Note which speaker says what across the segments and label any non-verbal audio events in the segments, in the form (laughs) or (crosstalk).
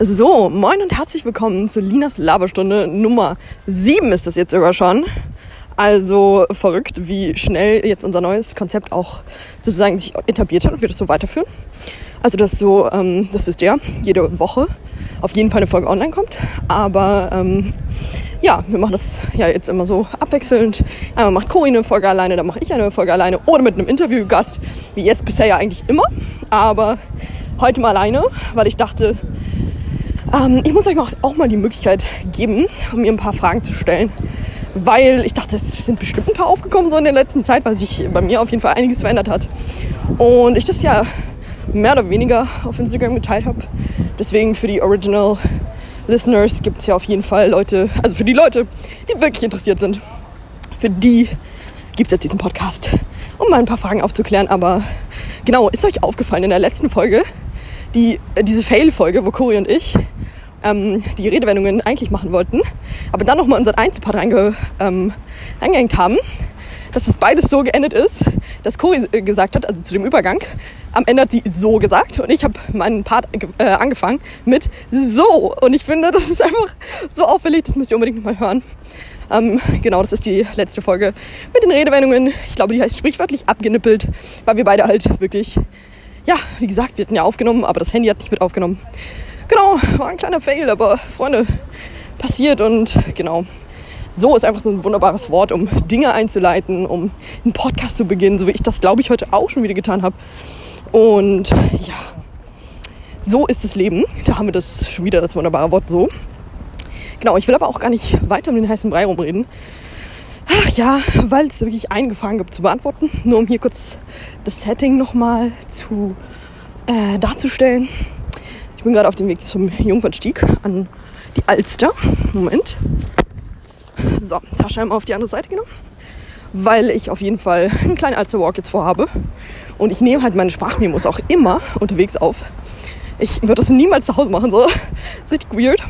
Speaker 1: So, moin und herzlich willkommen zu Linas Laberstunde Nummer 7 ist das jetzt sogar schon. Also verrückt, wie schnell jetzt unser neues Konzept auch sozusagen sich etabliert hat und wir das so weiterführen. Also das so, ähm, das wisst ihr ja, jede Woche auf jeden Fall eine Folge online kommt. Aber ähm, ja, wir machen das ja jetzt immer so abwechselnd. Einmal macht Cory eine Folge alleine, dann mache ich eine Folge alleine oder mit einem Interviewgast, wie jetzt bisher ja eigentlich immer. Aber heute mal alleine, weil ich dachte, ähm, ich muss euch auch mal die Möglichkeit geben, um mir ein paar Fragen zu stellen. Weil ich dachte, es sind bestimmt ein paar aufgekommen so in der letzten Zeit, weil sich bei mir auf jeden Fall einiges verändert hat. Und ich das ja mehr oder weniger auf Instagram geteilt habe. Deswegen für die Original Listeners gibt es ja auf jeden Fall Leute, also für die Leute, die wirklich interessiert sind, für die gibt es jetzt diesen Podcast, um mal ein paar Fragen aufzuklären. Aber genau, ist euch aufgefallen in der letzten Folge, die, äh, diese Fail-Folge, wo Cory und ich ähm, die Redewendungen eigentlich machen wollten, aber dann nochmal unseren Einzelpart reinge, ähm, reingehängt haben, dass es beides so geendet ist, dass Cory äh, gesagt hat, also zu dem Übergang, am Ende hat sie so gesagt und ich habe meinen Part äh, angefangen mit so. Und ich finde, das ist einfach so auffällig, das müsst ihr unbedingt mal hören. Ähm, genau, das ist die letzte Folge mit den Redewendungen. Ich glaube, die heißt sprichwörtlich abgenippelt, weil wir beide halt wirklich, ja, wie gesagt, wir hatten ja aufgenommen, aber das Handy hat nicht mit aufgenommen. Genau, war ein kleiner Fail, aber Freunde, passiert und genau. So ist einfach so ein wunderbares Wort, um Dinge einzuleiten, um einen Podcast zu beginnen, so wie ich das, glaube ich, heute auch schon wieder getan habe. Und ja, so ist das Leben. Da haben wir das schon wieder, das wunderbare Wort so. Genau, ich will aber auch gar nicht weiter um den heißen Brei rumreden. Ach ja, weil es wirklich eingefangen gibt zu beantworten. Nur um hier kurz das Setting nochmal zu äh, darzustellen. Ich bin gerade auf dem Weg zum Jungfernstieg an die Alster. Moment. So, Tasche auf die andere Seite genommen. Weil ich auf jeden Fall einen kleinen Alster-Walk jetzt vorhabe. Und ich nehme halt meine Sprachmemos auch immer unterwegs auf. Ich würde das niemals zu Hause machen, so. Das ist richtig weird.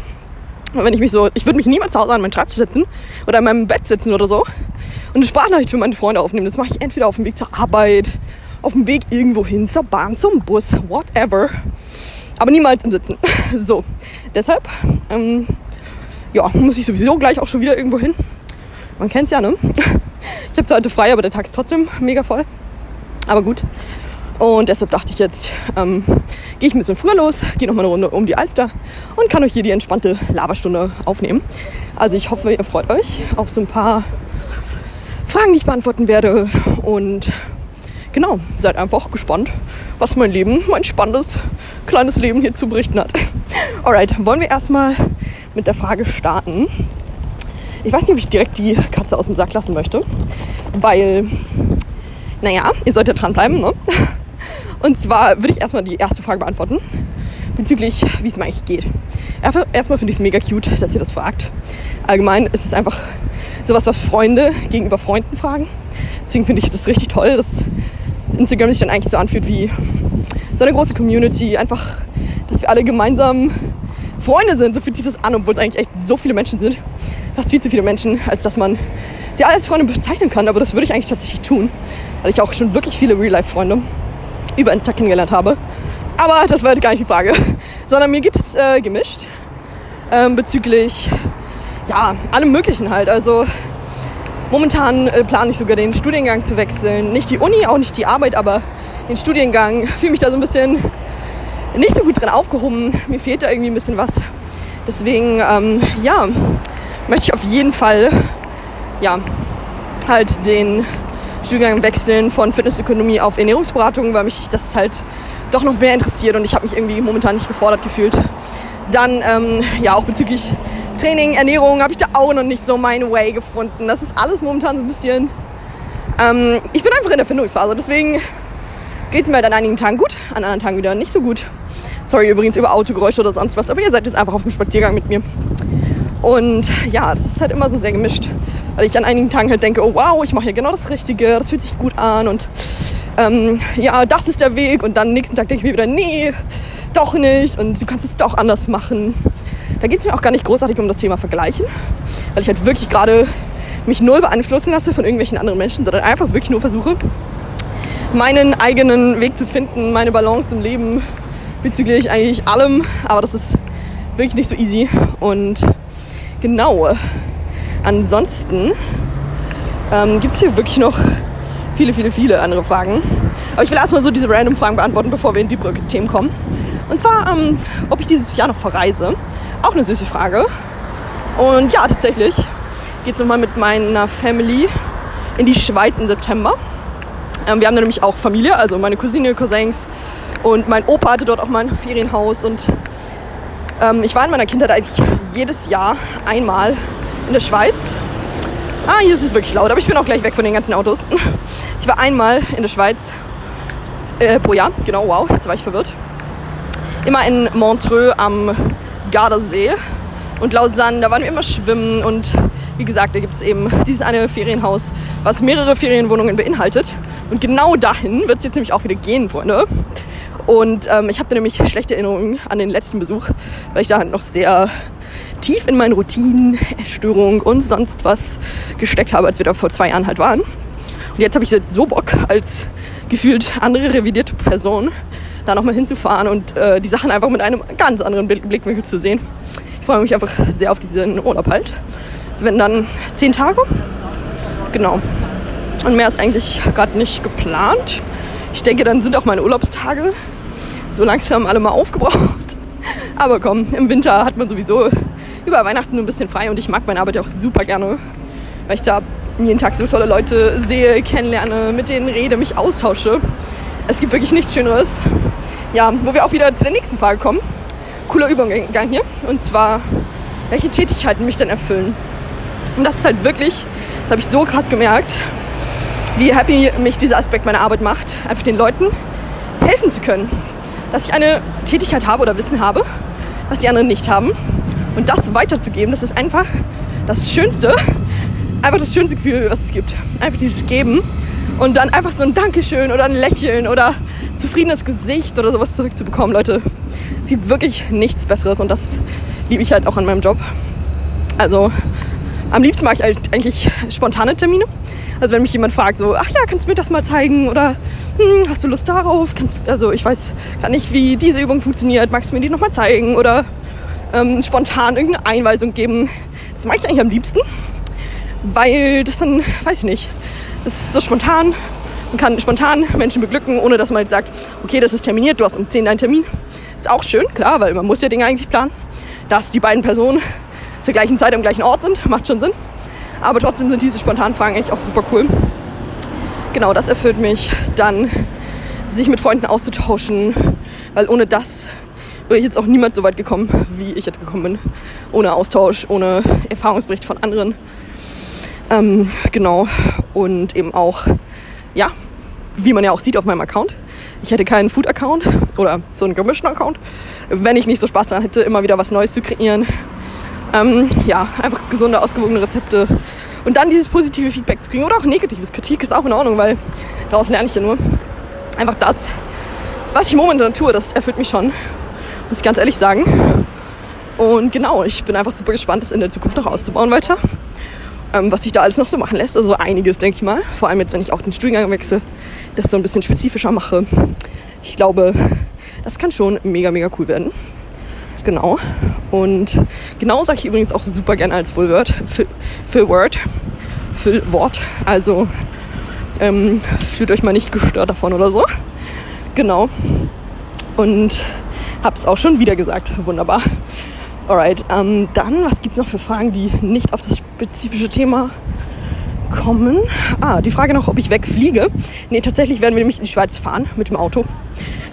Speaker 1: Wenn ich mich so, ich würde mich niemals zu Hause an meinen Schreibtisch setzen oder in meinem Bett sitzen oder so und eine Sprachnachricht für meine Freunde aufnehmen. Das mache ich entweder auf dem Weg zur Arbeit, auf dem Weg irgendwo hin, zur Bahn, zum Bus, whatever. Aber niemals im Sitzen. (laughs) So, deshalb, ähm, ja, muss ich sowieso gleich auch schon wieder irgendwo hin. Man kennt's ja, ne? (laughs) Ich habe zwar heute frei, aber der Tag ist trotzdem mega voll. Aber gut. Und deshalb dachte ich jetzt, ähm, gehe ich ein bisschen früher los, gehe noch mal eine Runde um die Alster und kann euch hier die entspannte Laberstunde aufnehmen. Also ich hoffe, ihr freut euch auf so ein paar Fragen, die ich beantworten werde. Und genau, seid einfach gespannt, was mein Leben, mein spannendes, kleines Leben hier zu berichten hat. (laughs) Alright, wollen wir erstmal mit der Frage starten. Ich weiß nicht, ob ich direkt die Katze aus dem Sack lassen möchte, weil, naja, ihr solltet dranbleiben, ne? Und zwar würde ich erstmal die erste Frage beantworten, bezüglich, wie es mir eigentlich geht. Erstmal finde ich es mega cute, dass ihr das fragt. Allgemein ist es einfach sowas, was Freunde gegenüber Freunden fragen. Deswegen finde ich das richtig toll, dass Instagram sich dann eigentlich so anfühlt wie so eine große Community. Einfach, dass wir alle gemeinsam Freunde sind. So fühlt sich das an, obwohl es eigentlich echt so viele Menschen sind. Fast viel zu viele Menschen, als dass man sie alle als Freunde bezeichnen kann. Aber das würde ich eigentlich tatsächlich tun, weil ich auch schon wirklich viele Real-Life-Freunde über den Tag kennengelernt habe. Aber das war jetzt gar nicht die Frage, sondern mir geht es äh, gemischt ähm, bezüglich ja allem Möglichen halt. Also momentan äh, plane ich sogar den Studiengang zu wechseln, nicht die Uni, auch nicht die Arbeit, aber den Studiengang. Fühle mich da so ein bisschen nicht so gut drin aufgehoben. Mir fehlt da irgendwie ein bisschen was. Deswegen ähm, ja möchte ich auf jeden Fall ja halt den Studiengang wechseln von Fitnessökonomie auf Ernährungsberatung, weil mich das halt doch noch mehr interessiert und ich habe mich irgendwie momentan nicht gefordert gefühlt. Dann ähm, ja auch bezüglich Training, Ernährung habe ich da auch noch nicht so mein Way gefunden. Das ist alles momentan so ein bisschen. Ähm, ich bin einfach in der Findungsphase, deswegen geht es mir halt an einigen Tagen gut, an anderen Tagen wieder nicht so gut. Sorry übrigens über Autogeräusche oder sonst was, aber ihr seid jetzt einfach auf dem Spaziergang mit mir. Und ja, das ist halt immer so sehr gemischt. Weil ich an einigen Tagen halt denke, oh wow, ich mache hier genau das Richtige, das fühlt sich gut an und ähm, ja, das ist der Weg. Und dann nächsten Tag denke ich mir wieder, nee, doch nicht und du kannst es doch anders machen. Da geht es mir auch gar nicht großartig um das Thema Vergleichen, weil ich halt wirklich gerade mich null beeinflussen lasse von irgendwelchen anderen Menschen, sondern einfach wirklich nur versuche, meinen eigenen Weg zu finden, meine Balance im Leben bezüglich eigentlich allem. Aber das ist wirklich nicht so easy. Und genau, ansonsten ähm, gibt es hier wirklich noch viele, viele, viele andere Fragen. Aber ich will erstmal so diese random Fragen beantworten, bevor wir in die Brücke-Themen kommen. Und zwar, ähm, ob ich dieses Jahr noch verreise. Auch eine süße Frage. Und ja, tatsächlich geht es nochmal mit meiner Family in die Schweiz im September. Ähm, wir haben da nämlich auch Familie, also meine Cousine, Cousins und mein Opa hatte dort auch mal ein Ferienhaus. Und ähm, ich war in meiner Kindheit eigentlich jedes Jahr einmal in der Schweiz. Ah, hier ist es wirklich laut, aber ich bin auch gleich weg von den ganzen Autos. (laughs) Ich war einmal in der Schweiz äh, pro Jahr, genau, wow, jetzt war ich verwirrt. Immer in Montreux am Gardasee und Lausanne, da waren wir immer schwimmen und wie gesagt, da gibt es eben dieses eine Ferienhaus, was mehrere Ferienwohnungen beinhaltet. Und genau dahin wird es jetzt nämlich auch wieder gehen, Freunde. Und ähm, ich habe nämlich schlechte Erinnerungen an den letzten Besuch, weil ich da halt noch sehr tief in meinen Routinen, Essstörung und sonst was gesteckt habe, als wir da vor zwei Jahren halt waren. Und jetzt habe ich jetzt so Bock, als gefühlt andere revidierte Person da nochmal hinzufahren und äh, die Sachen einfach mit einem ganz anderen Blickwinkel zu sehen. Ich freue mich einfach sehr auf diesen Urlaub halt. Es werden dann zehn Tage. Genau. Und mehr ist eigentlich gerade nicht geplant. Ich denke, dann sind auch meine Urlaubstage so langsam alle mal aufgebraucht. Aber komm, im Winter hat man sowieso über Weihnachten ein bisschen frei und ich mag meine Arbeit auch super gerne, weil ich da jeden Tag so tolle Leute sehe, kennenlerne, mit denen rede, mich austausche. Es gibt wirklich nichts Schöneres. Ja, wo wir auch wieder zu der nächsten Frage kommen. Cooler Übergang hier. Und zwar, welche Tätigkeiten mich denn erfüllen. Und das ist halt wirklich, das habe ich so krass gemerkt, wie happy mich dieser Aspekt meiner Arbeit macht, einfach den Leuten helfen zu können. Dass ich eine Tätigkeit habe oder Wissen habe, was die anderen nicht haben. Und das weiterzugeben, das ist einfach das Schönste, einfach das schönste Gefühl, was es gibt. Einfach dieses Geben und dann einfach so ein Dankeschön oder ein Lächeln oder zufriedenes Gesicht oder sowas zurückzubekommen, Leute. Es gibt wirklich nichts Besseres und das liebe ich halt auch an meinem Job. Also am liebsten mag ich halt eigentlich spontane Termine. Also wenn mich jemand fragt, so, ach ja, kannst du mir das mal zeigen oder hm, hast du Lust darauf? Kannst, also ich weiß gar nicht, wie diese Übung funktioniert. Magst du mir die nochmal zeigen oder ähm, spontan irgendeine Einweisung geben? Das mag ich eigentlich am liebsten weil das dann, weiß ich nicht, das ist so spontan. Man kann spontan Menschen beglücken, ohne dass man jetzt sagt, okay, das ist terminiert, du hast um 10 deinen Termin. Ist auch schön, klar, weil man muss ja Dinge eigentlich planen. Dass die beiden Personen zur gleichen Zeit am gleichen Ort sind, (laughs) macht schon Sinn. Aber trotzdem sind diese spontanen Fragen eigentlich auch super cool. Genau, das erfüllt mich. Dann sich mit Freunden auszutauschen, weil ohne das wäre ich jetzt auch niemals so weit gekommen, wie ich jetzt gekommen bin. Ohne Austausch, ohne Erfahrungsbericht von anderen. Ähm, genau. Und eben auch, ja, wie man ja auch sieht auf meinem Account. Ich hätte keinen Food-Account oder so einen gemischten Account, wenn ich nicht so Spaß daran hätte, immer wieder was Neues zu kreieren. Ähm, ja, einfach gesunde, ausgewogene Rezepte. Und dann dieses positive Feedback zu kriegen oder auch negatives. Kritik ist auch in Ordnung, weil daraus lerne ich ja nur. Einfach das, was ich momentan tue, das erfüllt mich schon. Muss ich ganz ehrlich sagen. Und genau, ich bin einfach super gespannt, das in der Zukunft noch auszubauen weiter ähm, was sich da alles noch so machen lässt. Also einiges, denke ich mal. Vor allem jetzt, wenn ich auch den Studiengang wechsle, das so ein bisschen spezifischer mache. Ich glaube, das kann schon mega, mega cool werden. Genau. Und genau sage ich übrigens auch super gerne als Full Word. Full Word. Full Wort. Also ähm, fühlt euch mal nicht gestört davon oder so. Genau. Und hab's auch schon wieder gesagt. Wunderbar. Alright, ähm, dann, was gibt es noch für Fragen, die nicht auf das spezifische Thema kommen? Ah, die Frage noch, ob ich wegfliege. Nee, tatsächlich werden wir nämlich in die Schweiz fahren mit dem Auto.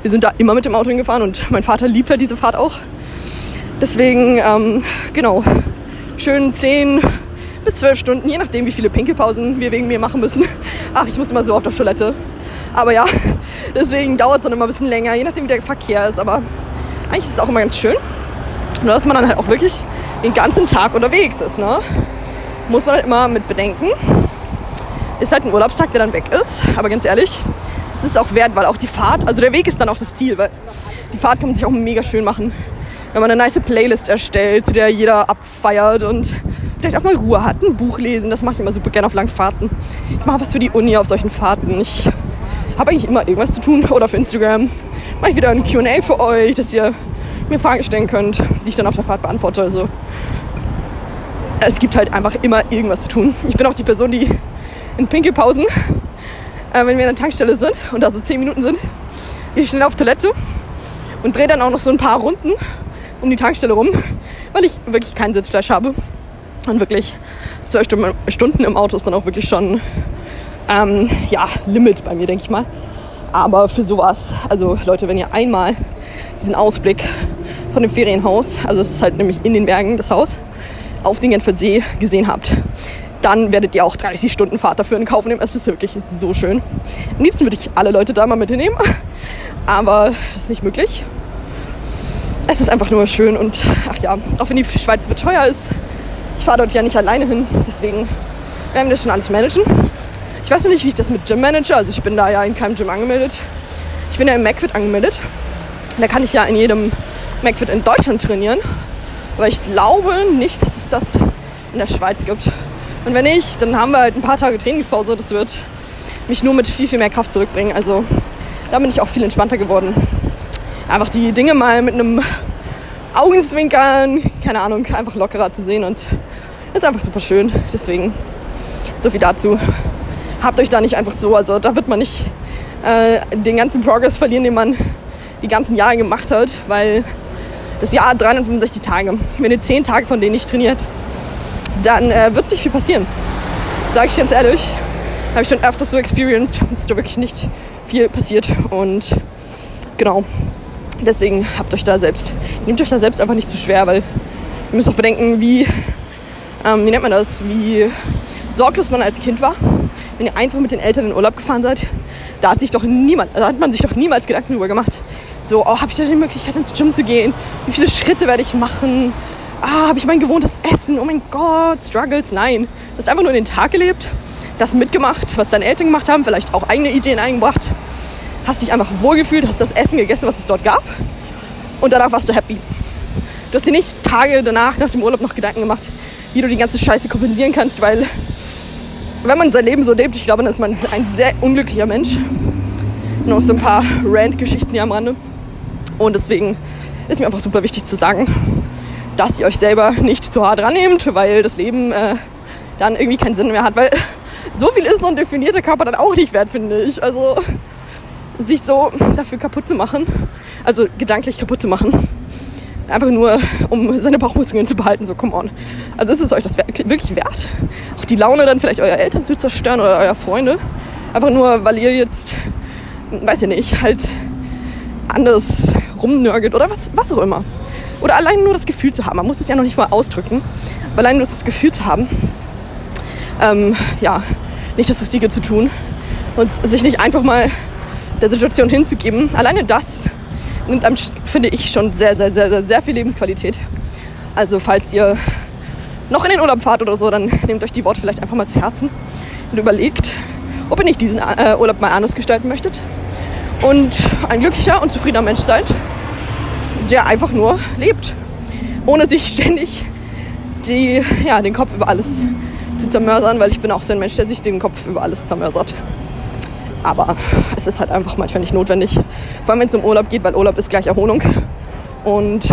Speaker 1: Wir sind da immer mit dem Auto hingefahren und mein Vater liebt halt diese Fahrt auch. Deswegen, ähm, genau, schön 10 bis 12 Stunden, je nachdem, wie viele Pinkelpausen wir wegen mir machen müssen. (laughs) Ach, ich muss immer so oft auf Toilette. Aber ja, (laughs) deswegen dauert es dann immer ein bisschen länger, je nachdem, wie der Verkehr ist. Aber eigentlich ist es auch immer ganz schön. Nur dass man dann halt auch wirklich den ganzen Tag unterwegs ist. Ne? Muss man halt immer mit bedenken. Ist halt ein Urlaubstag, der dann weg ist. Aber ganz ehrlich, es ist auch wert, weil auch die Fahrt, also der Weg ist dann auch das Ziel, weil die Fahrt kann man sich auch mega schön machen. Wenn man eine nice Playlist erstellt, zu der jeder abfeiert und vielleicht auch mal Ruhe hat, ein Buch lesen, das mache ich immer super gerne auf langen Fahrten. Ich mache was für die Uni auf solchen Fahrten. Ich habe eigentlich immer irgendwas zu tun (laughs) oder für Instagram mache ich wieder ein Q&A für euch, dass ihr mir Fragen stellen könnt, die ich dann auf der Fahrt beantworte. Also es gibt halt einfach immer irgendwas zu tun. Ich bin auch die Person, die in Pinkelpausen, äh, wenn wir an der Tankstelle sind und da so 10 Minuten sind, gehe ich schnell auf Toilette und drehe dann auch noch so ein paar Runden um die Tankstelle rum, (laughs) weil ich wirklich kein Sitzfleisch habe. Und wirklich zwölf Stunden im Auto ist dann auch wirklich schon ähm, ja, Limit bei mir, denke ich mal. Aber für sowas, also Leute, wenn ihr einmal diesen Ausblick von dem Ferienhaus, also es ist halt nämlich in den Bergen das Haus, auf den Genfer See gesehen habt, dann werdet ihr auch 30 Stunden Fahrt dafür in Kauf nehmen. Es ist wirklich so schön. Am liebsten würde ich alle Leute da mal mit hinnehmen, (laughs) aber das ist nicht möglich. Es ist einfach nur schön und ach ja, auch wenn die Schweiz teuer ist, ich fahre dort ja nicht alleine hin, deswegen werden wir das schon alles managen. Ich weiß noch nicht, wie ich das mit Gym manage, also ich bin da ja in keinem Gym angemeldet. Ich bin ja im McFit angemeldet. Da kann ich ja in jedem McFit in Deutschland trainieren. Aber ich glaube nicht, dass es das in der Schweiz gibt. Und wenn nicht, dann haben wir halt ein paar Tage Trainingspause. Das wird mich nur mit viel, viel mehr Kraft zurückbringen. Also da bin ich auch viel entspannter geworden. Einfach die Dinge mal mit einem Augenzwinkern, keine Ahnung, einfach lockerer zu sehen. Und ist einfach super schön. Deswegen so viel dazu. Habt euch da nicht einfach so, also da wird man nicht äh, den ganzen Progress verlieren, den man die ganzen Jahre gemacht hat, weil das Jahr hat 365 Tage. Wenn ihr 10 Tage von denen nicht trainiert, dann äh, wird nicht viel passieren. Sage ich ganz ehrlich. Habe ich schon öfters so experienced, dass da wirklich nicht viel passiert. Und genau, deswegen habt euch da selbst, nehmt euch da selbst einfach nicht zu schwer, weil ihr müsst auch bedenken, wie, ähm, wie nennt man das, wie sorglos man als Kind war. Wenn ihr einfach mit den Eltern in Urlaub gefahren seid, da hat sich doch niemand, da hat man sich doch niemals Gedanken drüber gemacht. So, oh, habe ich da die Möglichkeit ins Gym zu gehen? Wie viele Schritte werde ich machen? Ah, habe ich mein gewohntes Essen? Oh mein Gott, Struggles. Nein, du hast einfach nur den Tag gelebt, das mitgemacht, was deine Eltern gemacht haben, vielleicht auch eigene Ideen eingebracht. Hast dich einfach wohlgefühlt, hast das Essen gegessen, was es dort gab. Und danach warst du happy. Du hast dir nicht Tage danach, nach dem Urlaub, noch Gedanken gemacht, wie du die ganze Scheiße kompensieren kannst, weil wenn man sein Leben so lebt, ich glaube, dann ist man ein sehr unglücklicher Mensch. Noch so ein paar Rant-Geschichten hier am Rande. Und deswegen ist mir einfach super wichtig zu sagen, dass ihr euch selber nicht zu hart rannehmt, weil das Leben äh, dann irgendwie keinen Sinn mehr hat. Weil so viel ist so ein definierter Körper dann auch nicht wert, finde ich. Also sich so dafür kaputt zu machen, also gedanklich kaputt zu machen, einfach nur, um seine Bauchmuskeln zu behalten, so come on. Also ist es euch das wirklich wert? Auch die Laune dann vielleicht eurer Eltern zu zerstören oder eurer Freunde? Einfach nur, weil ihr jetzt, weiß ich nicht, halt anders rumnörgelt oder was, was auch immer. Oder allein nur das Gefühl zu haben. Man muss es ja noch nicht mal ausdrücken. Aber allein nur das Gefühl zu haben, ähm, ja, nicht das Richtige zu tun und sich nicht einfach mal der Situation hinzugeben. Alleine das nimmt einem, finde ich, schon sehr, sehr, sehr, sehr, sehr viel Lebensqualität. Also falls ihr noch in den Urlaub fahrt oder so, dann nehmt euch die Worte vielleicht einfach mal zu Herzen und überlegt, ob ihr nicht diesen äh, Urlaub mal anders gestalten möchtet und ein glücklicher und zufriedener Mensch seid, der einfach nur lebt, ohne sich ständig die, ja, den Kopf über alles zu zermörsern, weil ich bin auch so ein Mensch, der sich den Kopf über alles zermörsert. Aber es ist halt einfach manchmal nicht notwendig. Vor allem, wenn es um Urlaub geht, weil Urlaub ist gleich Erholung. Und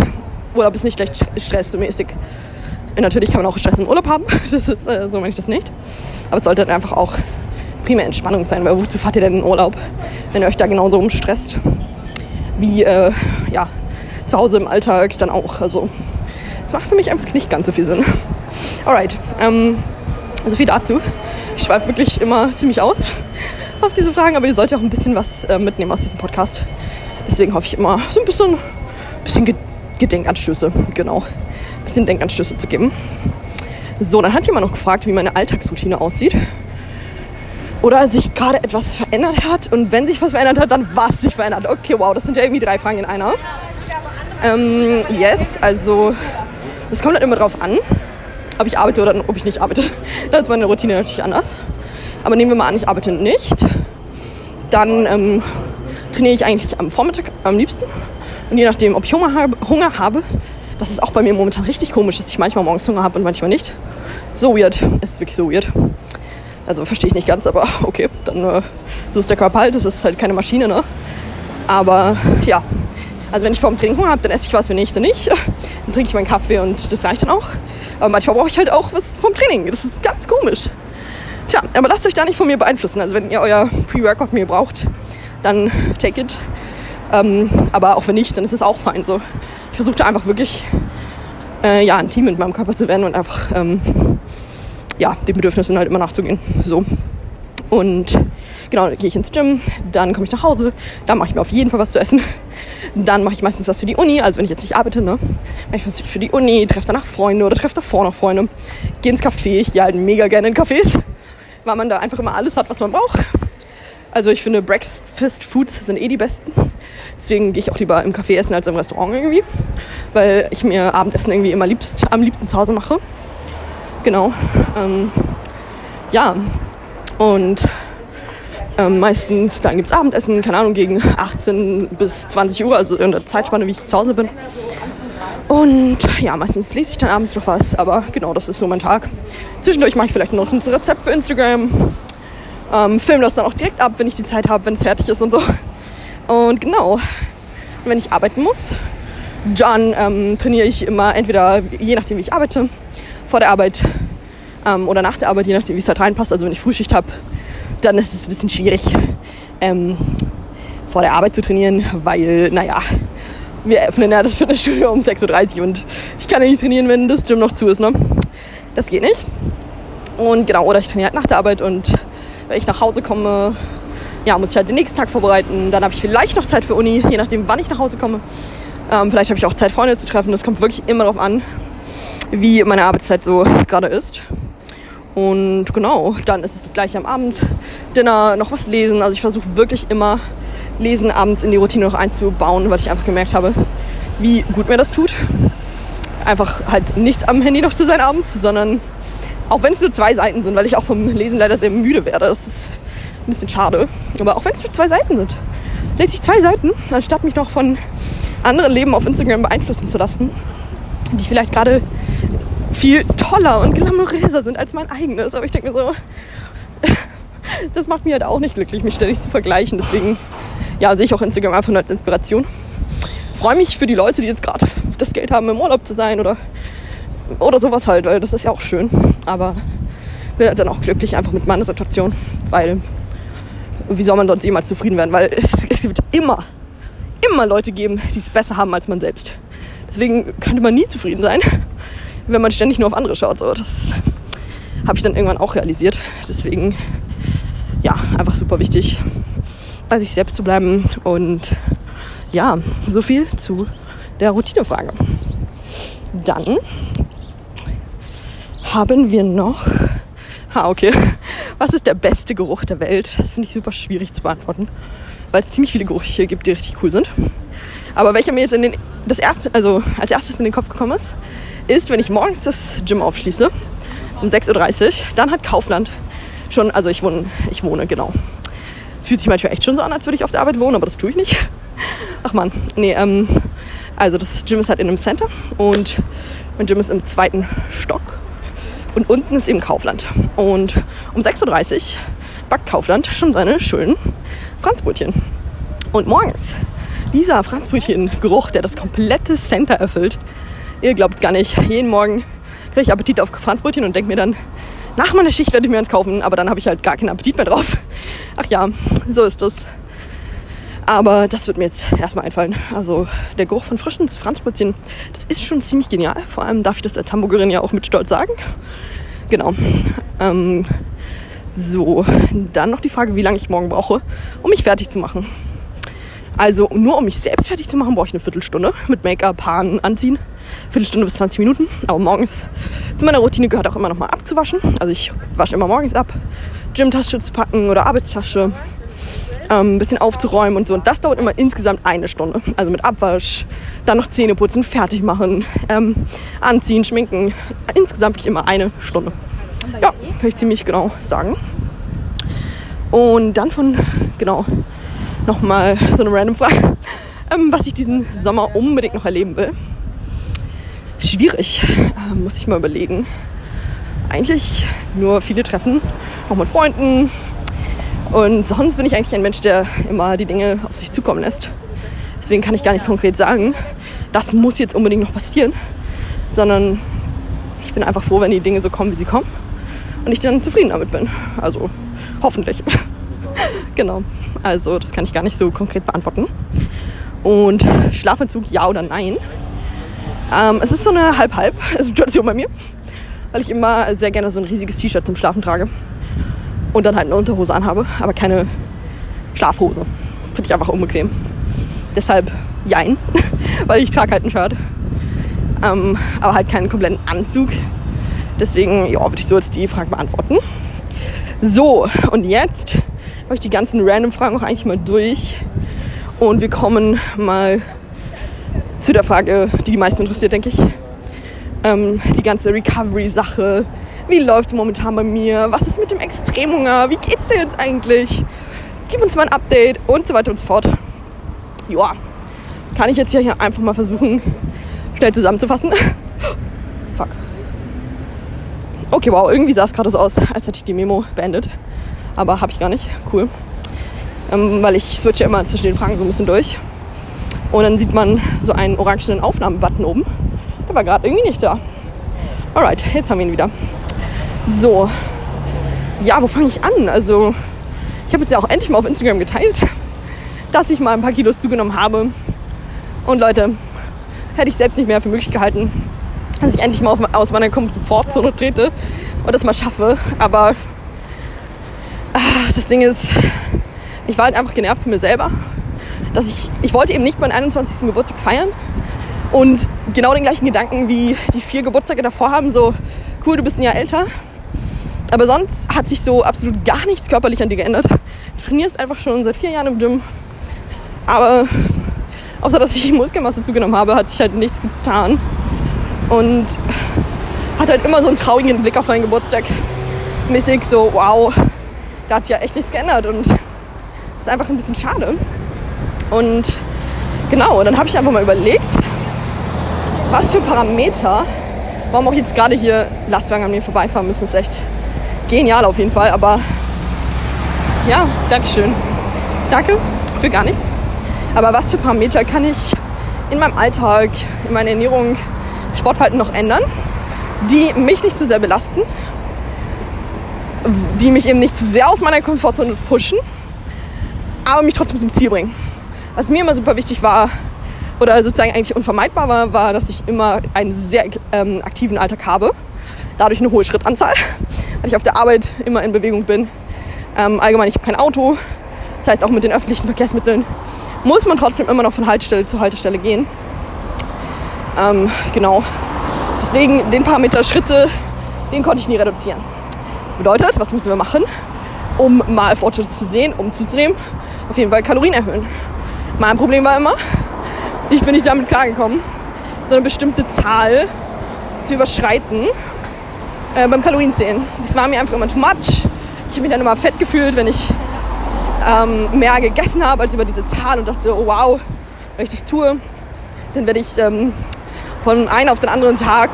Speaker 1: Urlaub ist nicht gleich stressmäßig. Natürlich kann man auch Stress im Urlaub haben. (laughs) Das ist, äh, so meine ich das nicht. Aber es sollte halt einfach auch primär Entspannung sein, weil wozu fahrt ihr denn in Urlaub, wenn ihr euch da genauso umstresst? Wie äh, ja, zu Hause im Alltag dann auch. Also es macht für mich einfach nicht ganz so viel Sinn. Alright, ähm, so viel dazu. Ich schweife wirklich immer ziemlich aus auf diese Fragen, aber ihr sollt ja auch ein bisschen was äh, mitnehmen aus diesem Podcast. Deswegen hoffe ich immer, so ein bisschen, bisschen Gedenkanstöße, genau, ein bisschen Denkanstöße zu geben. So, dann hat jemand noch gefragt, wie meine Alltagsroutine aussieht. Oder sich gerade etwas verändert hat. Und wenn sich was verändert hat, dann was sich verändert. Okay, wow, das sind ja irgendwie drei Fragen in einer. Ähm, yes, also es kommt halt immer drauf an, ob ich arbeite oder ob ich nicht arbeite. Dann ist meine Routine natürlich anders. Aber nehmen wir mal an, ich arbeite nicht. Dann ähm, trainiere ich eigentlich am Vormittag am liebsten. Und je nachdem, ob ich Hunger habe, Hunger habe, das ist auch bei mir momentan richtig komisch, dass ich manchmal morgens Hunger habe und manchmal nicht. So weird. Es ist wirklich so weird. Also verstehe ich nicht ganz, aber (laughs) okay, dann äh, so ist der Körper halt. Das ist halt keine Maschine, ne? Aber ja, Also wenn ich vor dem Training Hunger habe, dann esse ich was, wenn nicht, dann nicht. Dann trinke ich meinen Kaffee und das reicht dann auch. Aber manchmal brauche ich halt auch was vom Training. Das ist ganz komisch. Tja, aber lasst euch da nicht von mir beeinflussen. Also wenn ihr euer Pre-Workout mir braucht, dann take it. Ähm, aber auch wenn nicht, dann ist es auch fein. So, ich versuche da einfach wirklich äh, ja, ein Team mit meinem Körper zu werden und einfach ähm, ja, den Bedürfnissen halt immer nachzugehen. So. Und genau, dann gehe ich ins Gym, dann komme ich nach Hause, dann mache ich mir auf jeden Fall was zu essen. Dann mache ich meistens was für die Uni, also wenn ich jetzt nicht arbeite, ne? Mache ich was für die Uni, treffe danach Freunde oder treffe davor noch Freunde. Gehe ins Café, ich gehe halt mega gerne in Cafés, weil man da einfach immer alles hat, was man braucht. Also ich finde Breakfast Foods sind eh die besten. Deswegen gehe ich auch lieber im Café essen als im Restaurant irgendwie. Weil ich mir Abendessen irgendwie immer liebst, am liebsten zu Hause mache. Genau. Ähm, ja. Und ähm, meistens dann gibt es Abendessen, keine Ahnung, gegen 18 bis 20 Uhr, also in der Zeitspanne, wie ich zu Hause bin. Und ja, meistens lese ich dann abends noch was, aber genau, das ist so mein Tag. Zwischendurch mache ich vielleicht noch ein Rezept für Instagram ähm, filme das dann auch direkt ab, wenn ich die Zeit habe, wenn es fertig ist und so. Und genau, wenn ich arbeiten muss, dann ähm, trainiere ich immer entweder, je nachdem wie ich arbeite, vor der Arbeit ähm, oder nach der Arbeit, je nachdem wie es halt reinpasst. Also wenn ich Frühschicht habe, dann ist es ein bisschen schwierig, ähm, vor der Arbeit zu trainieren, weil, naja, wir öffnen ja das Fitnessstudio um 6.30 Uhr und ich kann ja nicht trainieren, wenn das Gym noch zu ist. Ne? Das geht nicht. Und genau, oder ich trainiere halt nach der Arbeit und wenn ich nach Hause komme, ja, muss ich halt den nächsten Tag vorbereiten. Dann habe ich vielleicht noch Zeit für Uni, je nachdem, wann ich nach Hause komme. Ähm, vielleicht habe ich auch Zeit, Freunde zu treffen. Das kommt wirklich immer darauf an, wie meine Arbeitszeit so gerade ist. Und genau, dann ist es das gleiche am Abend. Dinner, noch was lesen. Also ich versuche wirklich immer Lesen abends in die Routine noch einzubauen, weil ich einfach gemerkt habe, wie gut mir das tut. Einfach halt nicht am Handy noch zu sein abends, sondern auch wenn es nur zwei Seiten sind, weil ich auch vom Lesen leider sehr müde werde. Das ist ein bisschen schade. Aber auch wenn es nur zwei Seiten sind. Lese ich zwei Seiten, anstatt mich noch von anderen Leben auf Instagram beeinflussen zu lassen, die vielleicht gerade viel toller und glamouröser sind als mein eigenes. Aber ich denke mir so, (laughs) das macht mich halt auch nicht glücklich, mich ständig zu vergleichen. Deswegen ja, sehe ich auch Instagram einfach nur als Inspiration. Freue mich für die Leute, die jetzt gerade das Geld haben, im Urlaub zu sein oder oder sowas halt, weil das ist ja auch schön. Aber bin halt dann auch glücklich einfach mit meiner Situation, weil wie soll man sonst jemals zufrieden werden? Weil es, es wird immer, immer Leute geben, die es besser haben als man selbst. Deswegen könnte man nie zufrieden sein, wenn man ständig nur auf andere schaut. So, das habe ich dann irgendwann auch realisiert. Deswegen, ja, einfach super wichtig, bei sich selbst zu bleiben. Und ja, so viel zu der Routinefrage. Dann haben wir noch. Ah, okay. Was ist der beste Geruch der Welt? Das finde ich super schwierig zu beantworten, weil es ziemlich viele Gerüche gibt, die richtig cool sind. Aber welcher mir jetzt in den, das erste, also als erstes in den Kopf gekommen ist, ist, wenn ich morgens das Gym aufschließe, um 6.30 Uhr, dann hat Kaufland schon, also ich wohne, ich wohne, genau. Fühlt sich manchmal echt schon so an, als würde ich auf der Arbeit wohnen, aber das tue ich nicht. (laughs) Ach man, nee, ähm, also das Gym ist halt in einem Center und mein Gym ist im zweiten Stock und unten ist eben Kaufland. Und um 6.30 Uhr backt Kaufland schon seine schönen Franzbrötchen. Und morgens dieser Franzbrötchen-Geruch, der das komplette Center erfüllt. Ihr glaubt gar nicht. Jeden Morgen kriege ich Appetit auf Franzbrötchen und denke mir dann, nach meiner Schicht werde ich mir eins kaufen, aber dann habe ich halt gar keinen Appetit mehr drauf. Ach ja, so ist das. Aber das wird mir jetzt erstmal einfallen. Also der Geruch von frischen Franzbrötchen, das ist schon ziemlich genial. Vor allem darf ich das als Hamburgerin ja auch mit Stolz sagen. Genau. Ähm, so, dann noch die Frage, wie lange ich morgen brauche, um mich fertig zu machen. Also nur um mich selbst fertig zu machen, brauche ich eine Viertelstunde mit Make-up, Haaren, Anziehen. Viertelstunde bis 20 Minuten. Aber morgens zu meiner Routine gehört auch immer noch mal abzuwaschen. Also ich wasche immer morgens ab, Gymtasche zu packen oder Arbeitstasche ähm, ein bisschen aufzuräumen und so. Und das dauert immer insgesamt eine Stunde. Also mit Abwasch, dann noch Zähne putzen, fertig machen, ähm, anziehen, schminken. Insgesamt immer eine Stunde. Ja, kann ich ziemlich genau sagen. Und dann von, genau, nochmal so eine random Frage, ähm, was ich diesen Sommer unbedingt noch erleben will. Schwierig, äh, muss ich mal überlegen. Eigentlich nur viele Treffen, auch mit Freunden, und sonst bin ich eigentlich ein Mensch, der immer die Dinge auf sich zukommen lässt. Deswegen kann ich gar nicht konkret sagen, das muss jetzt unbedingt noch passieren, sondern ich bin einfach froh, wenn die Dinge so kommen, wie sie kommen und ich dann zufrieden damit bin. Also hoffentlich. Genau. Also das kann ich gar nicht so konkret beantworten. Und Schlafentzug ja oder nein? Ähm, es ist so eine Halb-Halb-Situation (laughs) bei mir, weil ich immer sehr gerne so ein riesiges T-Shirt zum Schlafen trage und dann halt eine Unterhose anhabe, aber keine Schlafhose. Finde ich einfach unbequem. Deshalb jein, (laughs) weil ich trage halt ein Shirt, ähm, aber halt keinen kompletten Anzug. Deswegen ja, würde ich so jetzt die Frage beantworten. So, und jetzt habe ich die ganzen random Fragen auch eigentlich mal durch. Und wir kommen mal zu der Frage, die die meisten interessiert, denke ich. Ähm, die ganze Recovery-Sache. Wie läuft es momentan bei mir? Was ist mit dem Extremhunger? Wie geht's dir jetzt eigentlich? Gib uns mal ein Update und so weiter und so fort. Ja, kann ich jetzt hier einfach mal versuchen, schnell zusammenzufassen. (laughs) Fuck. Okay, wow, irgendwie sah es gerade so aus, als hätte ich die Memo beendet. Aber habe ich gar nicht. Cool. Ähm, weil ich switche immer zwischen den Fragen so ein bisschen durch. Und dann sieht man so einen orangenen Aufnahmebutton oben. Der war gerade irgendwie nicht da. Alright, jetzt haben wir ihn wieder. So. Ja, wo fange ich an? Also, ich habe jetzt ja auch endlich mal auf Instagram geteilt, (laughs) dass ich mal ein paar Kilos zugenommen habe. Und Leute, hätte ich selbst nicht mehr für möglich gehalten, dass ich endlich mal auf, aus meiner Komfortzone trete und das mal schaffe. Aber das Ding ist, ich war halt einfach genervt von mir selber dass ich, ich wollte eben nicht meinen 21. Geburtstag feiern und genau den gleichen Gedanken wie die vier Geburtstage davor haben, so cool, du bist ein Jahr älter. Aber sonst hat sich so absolut gar nichts körperlich an dir geändert. Du trainierst einfach schon seit vier Jahren im Gym. Aber außer dass ich Muskelmasse zugenommen habe, hat sich halt nichts getan. Und hat halt immer so einen traurigen Blick auf meinen Geburtstag. Mäßig so, wow, da hat sich ja echt nichts geändert. Und das ist einfach ein bisschen schade. Und genau, dann habe ich einfach mal überlegt, was für Parameter, warum auch jetzt gerade hier Lastwagen an mir vorbeifahren müssen, ist echt genial auf jeden Fall. Aber ja, Dankeschön. Danke für gar nichts. Aber was für Parameter kann ich in meinem Alltag, in meiner Ernährung, Sportverhalten noch ändern, die mich nicht zu sehr belasten, die mich eben nicht zu sehr aus meiner Komfortzone pushen, aber mich trotzdem zum Ziel bringen. Was mir immer super wichtig war, oder sozusagen eigentlich unvermeidbar war, war, dass ich immer einen sehr ähm, aktiven Alltag habe. Dadurch eine hohe Schrittanzahl, weil ich auf der Arbeit immer in Bewegung bin. Ähm, allgemein, ich habe kein Auto. Das heißt, auch mit den öffentlichen Verkehrsmitteln muss man trotzdem immer noch von Haltestelle zu Haltestelle gehen. Ähm, genau. Deswegen den Parameter Schritte, den konnte ich nie reduzieren. Bedeutet, was müssen wir machen, um mal Fortschritte zu sehen, um zuzunehmen? Auf jeden Fall Kalorien erhöhen. Mein Problem war immer, ich bin nicht damit klargekommen, so eine bestimmte Zahl zu überschreiten äh, beim Kalorienzählen. Das war mir einfach immer too much. Ich habe mich dann immer fett gefühlt, wenn ich ähm, mehr gegessen habe als über diese Zahl und dachte, oh wow, wenn ich das tue, dann werde ich ähm, von einem auf den anderen Tag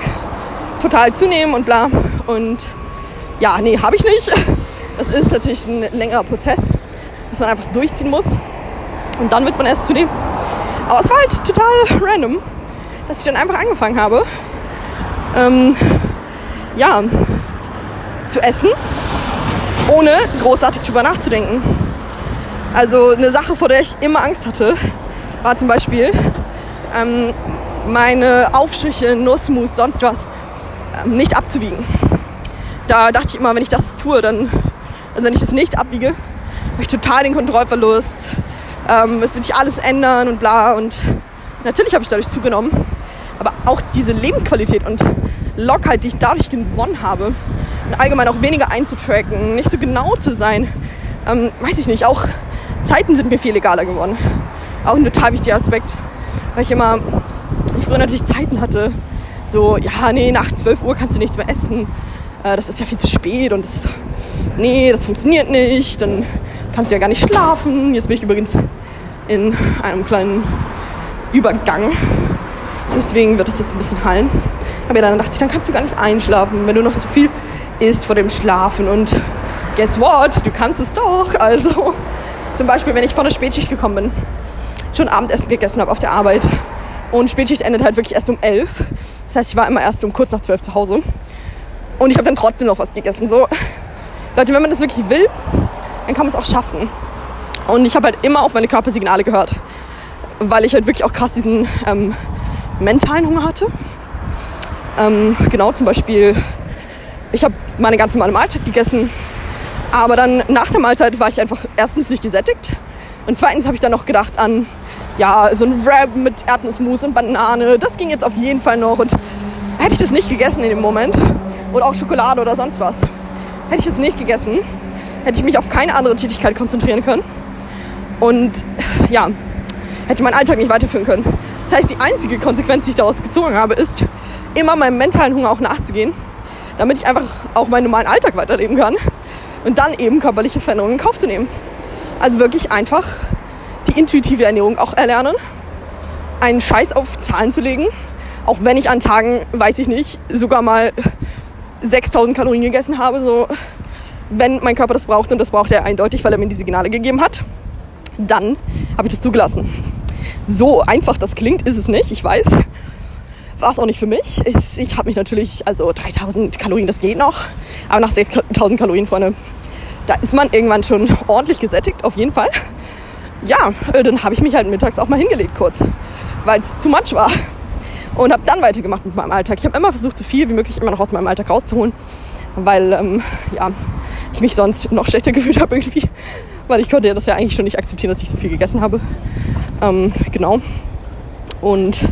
Speaker 1: total zunehmen und bla. Und ja, nee, habe ich nicht. Das ist natürlich ein längerer Prozess, dass man einfach durchziehen muss. Und dann wird man erst zu dem. Aber es war halt total random, dass ich dann einfach angefangen habe, ähm, ja, zu essen, ohne großartig drüber nachzudenken. Also eine Sache, vor der ich immer Angst hatte, war zum Beispiel ähm, meine Aufstriche, Nussmus, sonst was ähm, nicht abzuwiegen. Da dachte ich immer, wenn ich das tue, dann, also wenn ich das nicht abwiege, habe ich total den Kontrollverlust, ähm, es wird sich alles ändern und bla. Und natürlich habe ich dadurch zugenommen. Aber auch diese Lebensqualität und Lockheit, die ich dadurch gewonnen habe, und allgemein auch weniger einzutracken, nicht so genau zu sein, ähm, weiß ich nicht. Auch Zeiten sind mir viel egaler geworden. Auch ein total wichtiger Aspekt, weil ich immer, ich früher natürlich Zeiten hatte, so, ja, nee, nach 12 Uhr kannst du nichts mehr essen. Äh, das ist ja viel zu spät und das, nee, das funktioniert nicht. Dann kannst du ja gar nicht schlafen. Jetzt bin ich übrigens in einem kleinen Übergang. Deswegen wird es jetzt ein bisschen hallen. Aber dann dachte ich, dann kannst du gar nicht einschlafen, wenn du noch so viel isst vor dem Schlafen. Und guess what? Du kannst es doch. Also zum Beispiel, wenn ich von der Spätschicht gekommen bin. schon Abendessen gegessen habe auf der Arbeit. Und Spätschicht endet halt wirklich erst um elf. Das heißt, ich war immer erst um kurz nach zwölf zu Hause. Und ich habe dann trotzdem noch was gegessen. So, Leute, wenn man das wirklich will, dann kann man es auch schaffen. Und ich habe halt immer auf meine Körpersignale gehört, weil ich halt wirklich auch krass diesen ähm, mentalen Hunger hatte. Ähm, genau, zum Beispiel, ich habe meine ganz normale Mahlzeit gegessen, aber dann nach der Mahlzeit war ich einfach erstens nicht gesättigt und zweitens habe ich dann noch gedacht an, ja, so ein Wrap mit Erdnussmus und Banane, das ging jetzt auf jeden Fall noch und hätte ich das nicht gegessen in dem Moment oder auch Schokolade oder sonst was, hätte ich es nicht gegessen, hätte ich mich auf keine andere Tätigkeit konzentrieren können und ja, hätte meinen Alltag nicht weiterführen können. Das heißt, die einzige Konsequenz, die ich daraus gezogen habe, ist, immer meinem mentalen Hunger auch nachzugehen, damit ich einfach auch meinen normalen Alltag weiterleben kann und dann eben körperliche Veränderungen in Kauf zu nehmen. Also wirklich einfach die intuitive Ernährung auch erlernen, einen Scheiß auf Zahlen zu legen, auch wenn ich an Tagen, weiß ich nicht, sogar mal 6000 Kalorien gegessen habe, so wenn mein Körper das braucht und das braucht er eindeutig, weil er mir die Signale gegeben hat, dann habe ich das zugelassen. So einfach das klingt, ist es nicht, ich weiß. War es auch nicht für mich. Ich, ich habe mich natürlich, also 3000 Kalorien, das geht noch. Aber nach 6000 Kalorien, Freunde, da ist man irgendwann schon ordentlich gesättigt, auf jeden Fall. Ja, äh, dann habe ich mich halt mittags auch mal hingelegt kurz, weil es too much war. Und habe dann weitergemacht mit meinem Alltag. Ich habe immer versucht, so viel wie möglich immer noch aus meinem Alltag rauszuholen, weil ähm, ja, ich mich sonst noch schlechter (laughs) gefühlt habe irgendwie. Weil ich konnte ja das ja eigentlich schon nicht akzeptieren, dass ich so viel gegessen habe. Ähm, genau. Und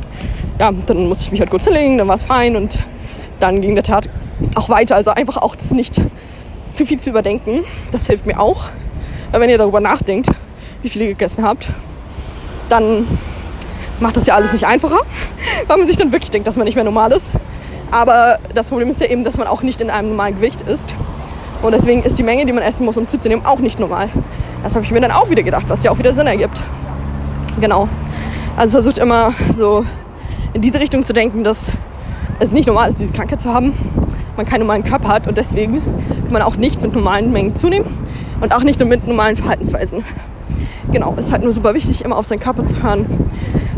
Speaker 1: ja, dann musste ich mich halt kurz hinlegen, dann war es fein und dann ging der Tat auch weiter. Also einfach auch das nicht zu viel zu überdenken. Das hilft mir auch. Weil wenn ihr darüber nachdenkt, wie viel ihr gegessen habt, dann macht das ja alles nicht einfacher, (laughs) weil man sich dann wirklich denkt, dass man nicht mehr normal ist. Aber das Problem ist ja eben, dass man auch nicht in einem normalen Gewicht ist. Und deswegen ist die Menge, die man essen muss, um zuzunehmen, auch nicht normal. Das habe ich mir dann auch wieder gedacht, was ja auch wieder Sinn ergibt. Genau. Also versucht immer so in diese Richtung zu denken, dass es nicht normal ist, diese Krankheit zu haben, man keinen normalen Körper hat und deswegen kann man auch nicht mit normalen Mengen zunehmen und auch nicht nur mit normalen Verhaltensweisen. Genau, es ist halt nur super wichtig, immer auf seinen Körper zu hören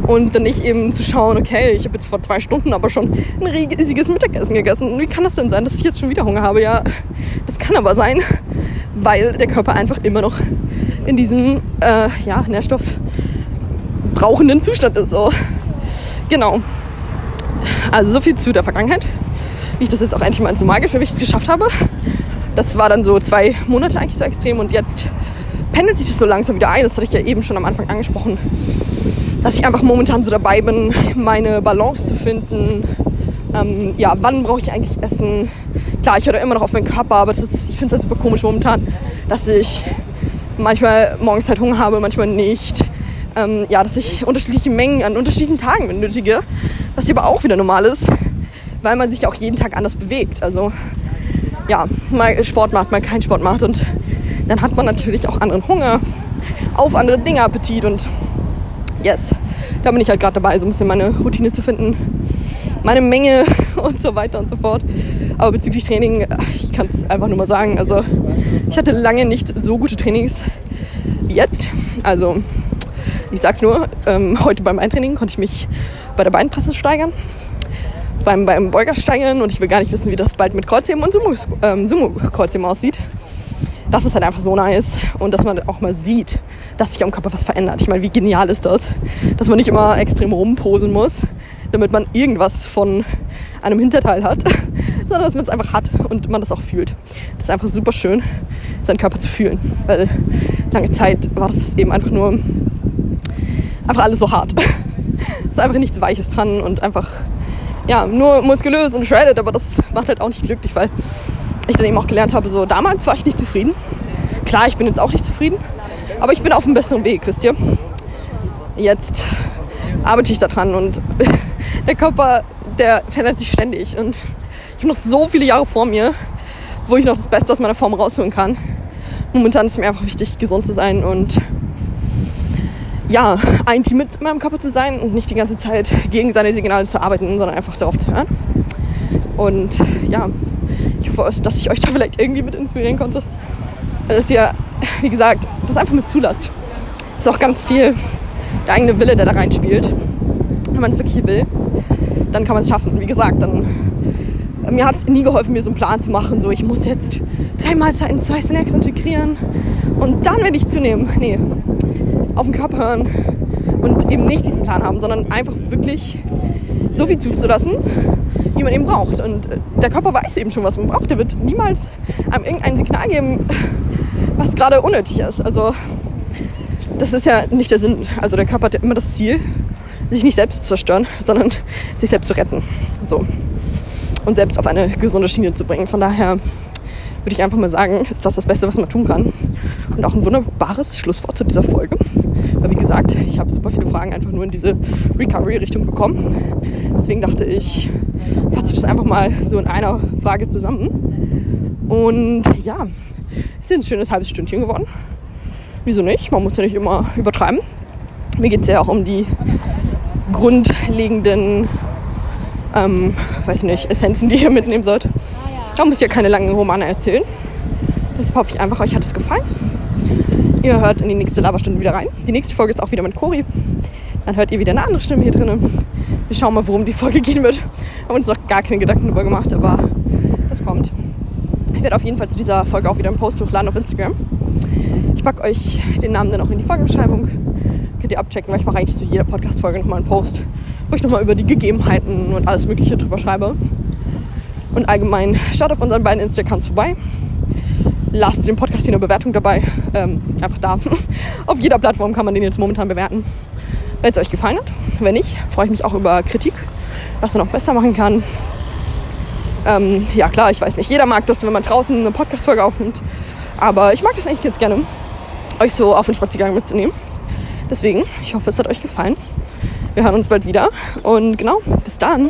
Speaker 1: und dann nicht eben zu schauen, okay, ich habe jetzt vor zwei Stunden aber schon ein riesiges Mittagessen gegessen. Wie kann das denn sein, dass ich jetzt schon wieder Hunger habe? Ja, das kann aber sein, weil der Körper einfach immer noch in diesem äh, ja, Nährstoff brauchenden Zustand ist. So. Genau. Also so viel zu der Vergangenheit. Wie ich das jetzt auch endlich mal ins Normalgewicht geschafft habe. Das war dann so zwei Monate eigentlich so extrem und jetzt pendelt sich das so langsam wieder ein. Das hatte ich ja eben schon am Anfang angesprochen. Dass ich einfach momentan so dabei bin, meine Balance zu finden. Ähm, ja, wann brauche ich eigentlich Essen? Klar, ich höre immer noch auf meinen Körper, aber ist, ich finde es halt super komisch momentan, dass ich manchmal morgens halt Hunger habe, manchmal nicht ähm, ja, dass ich unterschiedliche Mengen an unterschiedlichen Tagen benötige, was aber auch wieder normal ist, weil man sich auch jeden Tag anders bewegt. Also ja, mal Sport macht, mal keinen Sport macht und dann hat man natürlich auch anderen Hunger, auf andere Dinge Appetit und yes, da bin ich halt gerade dabei, so ein bisschen meine Routine zu finden, meine Menge (laughs) und so weiter und so fort. Aber bezüglich Training, ich kann es einfach nur mal sagen, also ich hatte lange nicht so gute Trainings wie jetzt. Also ich sag's nur, ähm, heute beim Eintraining konnte ich mich bei der Beinpresse steigern, beim, beim Beuger steigern und ich will gar nicht wissen, wie das bald mit Kreuzheben und Sumo-Kreuzheben Sumo aussieht. Das ist halt einfach so nice und dass man auch mal sieht, dass sich am Körper was verändert. Ich meine, wie genial ist das, dass man nicht immer extrem rumposen muss, damit man irgendwas von einem Hinterteil hat, (laughs) sondern dass man es einfach hat und man das auch fühlt. Das ist einfach super schön, seinen Körper zu fühlen, weil lange Zeit war das eben einfach nur einfach alles so hart. (laughs) es ist einfach nichts Weiches dran und einfach, ja, nur muskulös und shredded, aber das macht halt auch nicht glücklich, weil ich dann eben auch gelernt habe, so damals war ich nicht zufrieden. Klar, ich bin jetzt auch nicht zufrieden, aber ich bin auf einem besseren Weg, wisst ihr. Jetzt arbeite ich daran und (laughs) der Körper, der verändert sich ständig und ich habe noch so viele Jahre vor mir, wo ich noch das Beste aus meiner Form rausholen kann. Momentan ist mir einfach wichtig, gesund zu sein und ja, Team mit meinem Körper zu sein und nicht die ganze Zeit gegen seine Signale zu arbeiten, sondern einfach darauf zu hören. Und ja, ich hoffe, dass ich euch da vielleicht irgendwie mit inspirieren konnte. Dass ihr, wie gesagt, das einfach mit zulasst. Ist auch ganz viel der eigene Wille, der da reinspielt. Wenn man es wirklich will, dann kann man es schaffen. Wie gesagt, dann mir hat es nie geholfen, mir so einen Plan zu machen, so ich muss jetzt drei Mahlzeiten, zwei Snacks integrieren und dann werde ich zunehmen. Nee, auf den Körper hören und eben nicht diesen Plan haben, sondern einfach wirklich so viel zuzulassen, wie man eben braucht. Und äh, der Körper weiß eben schon, was man braucht. Der wird niemals einem irgendein Signal geben, (laughs) was gerade unnötig ist. Also das ist ja nicht der Sinn. Also der Körper hat ja immer das Ziel, sich nicht selbst zu zerstören, (laughs) sondern sich selbst zu retten. So. Und selbst auf eine gesunde Schiene zu bringen. Von daher würde ich einfach mal sagen, ist das das Beste, was man tun kann. Und auch ein wunderbares Schlusswort zu dieser Folge. Weil wie gesagt, ich habe super viele Fragen einfach nur in diese Recovery-Richtung bekommen. Deswegen dachte ich, fasse ich das einfach mal so in einer Frage zusammen. Und ja, es ist ein schönes halbes Stündchen geworden. Wieso nicht? Man muss ja nicht immer übertreiben. Mir geht es ja auch um die grundlegenden, ähm, weiß nicht, Essenzen, die ihr mitnehmen sollt. Da muss ich ja keine langen Romane erzählen. Deshalb hoffe ich einfach, euch hat es gefallen. Ihr hört in die nächste Laberstunde wieder rein. Die nächste Folge ist auch wieder mit Cori. Dann hört ihr wieder eine andere Stimme hier drin. Wir schauen mal, worum die Folge gehen wird. Haben uns noch gar keine Gedanken darüber gemacht, aber es kommt. Ich werde auf jeden Fall zu dieser Folge auch wieder einen Post hochladen auf Instagram. Ich packe euch den Namen dann auch in die Folgenbeschreibung. Könnt ihr abchecken, weil ich mache eigentlich zu jeder Podcast-Folge nochmal einen Post, wo ich nochmal über die Gegebenheiten und alles Mögliche drüber schreibe. Und allgemein schaut auf unseren beiden Insta-Accounts vorbei. Lasst den Podcast hier eine Bewertung dabei. Ähm, einfach da. (laughs) auf jeder Plattform kann man den jetzt momentan bewerten. Wenn es euch gefallen hat. Wenn nicht, freue ich mich auch über Kritik, was man noch besser machen kann. Ähm, ja klar, ich weiß nicht, jeder mag das, wenn man draußen eine Podcast-Folge aufnimmt. Aber ich mag das eigentlich ganz gerne, euch so auf den Spaziergang mitzunehmen. Deswegen, ich hoffe, es hat euch gefallen. Wir hören uns bald wieder. Und genau, bis dann.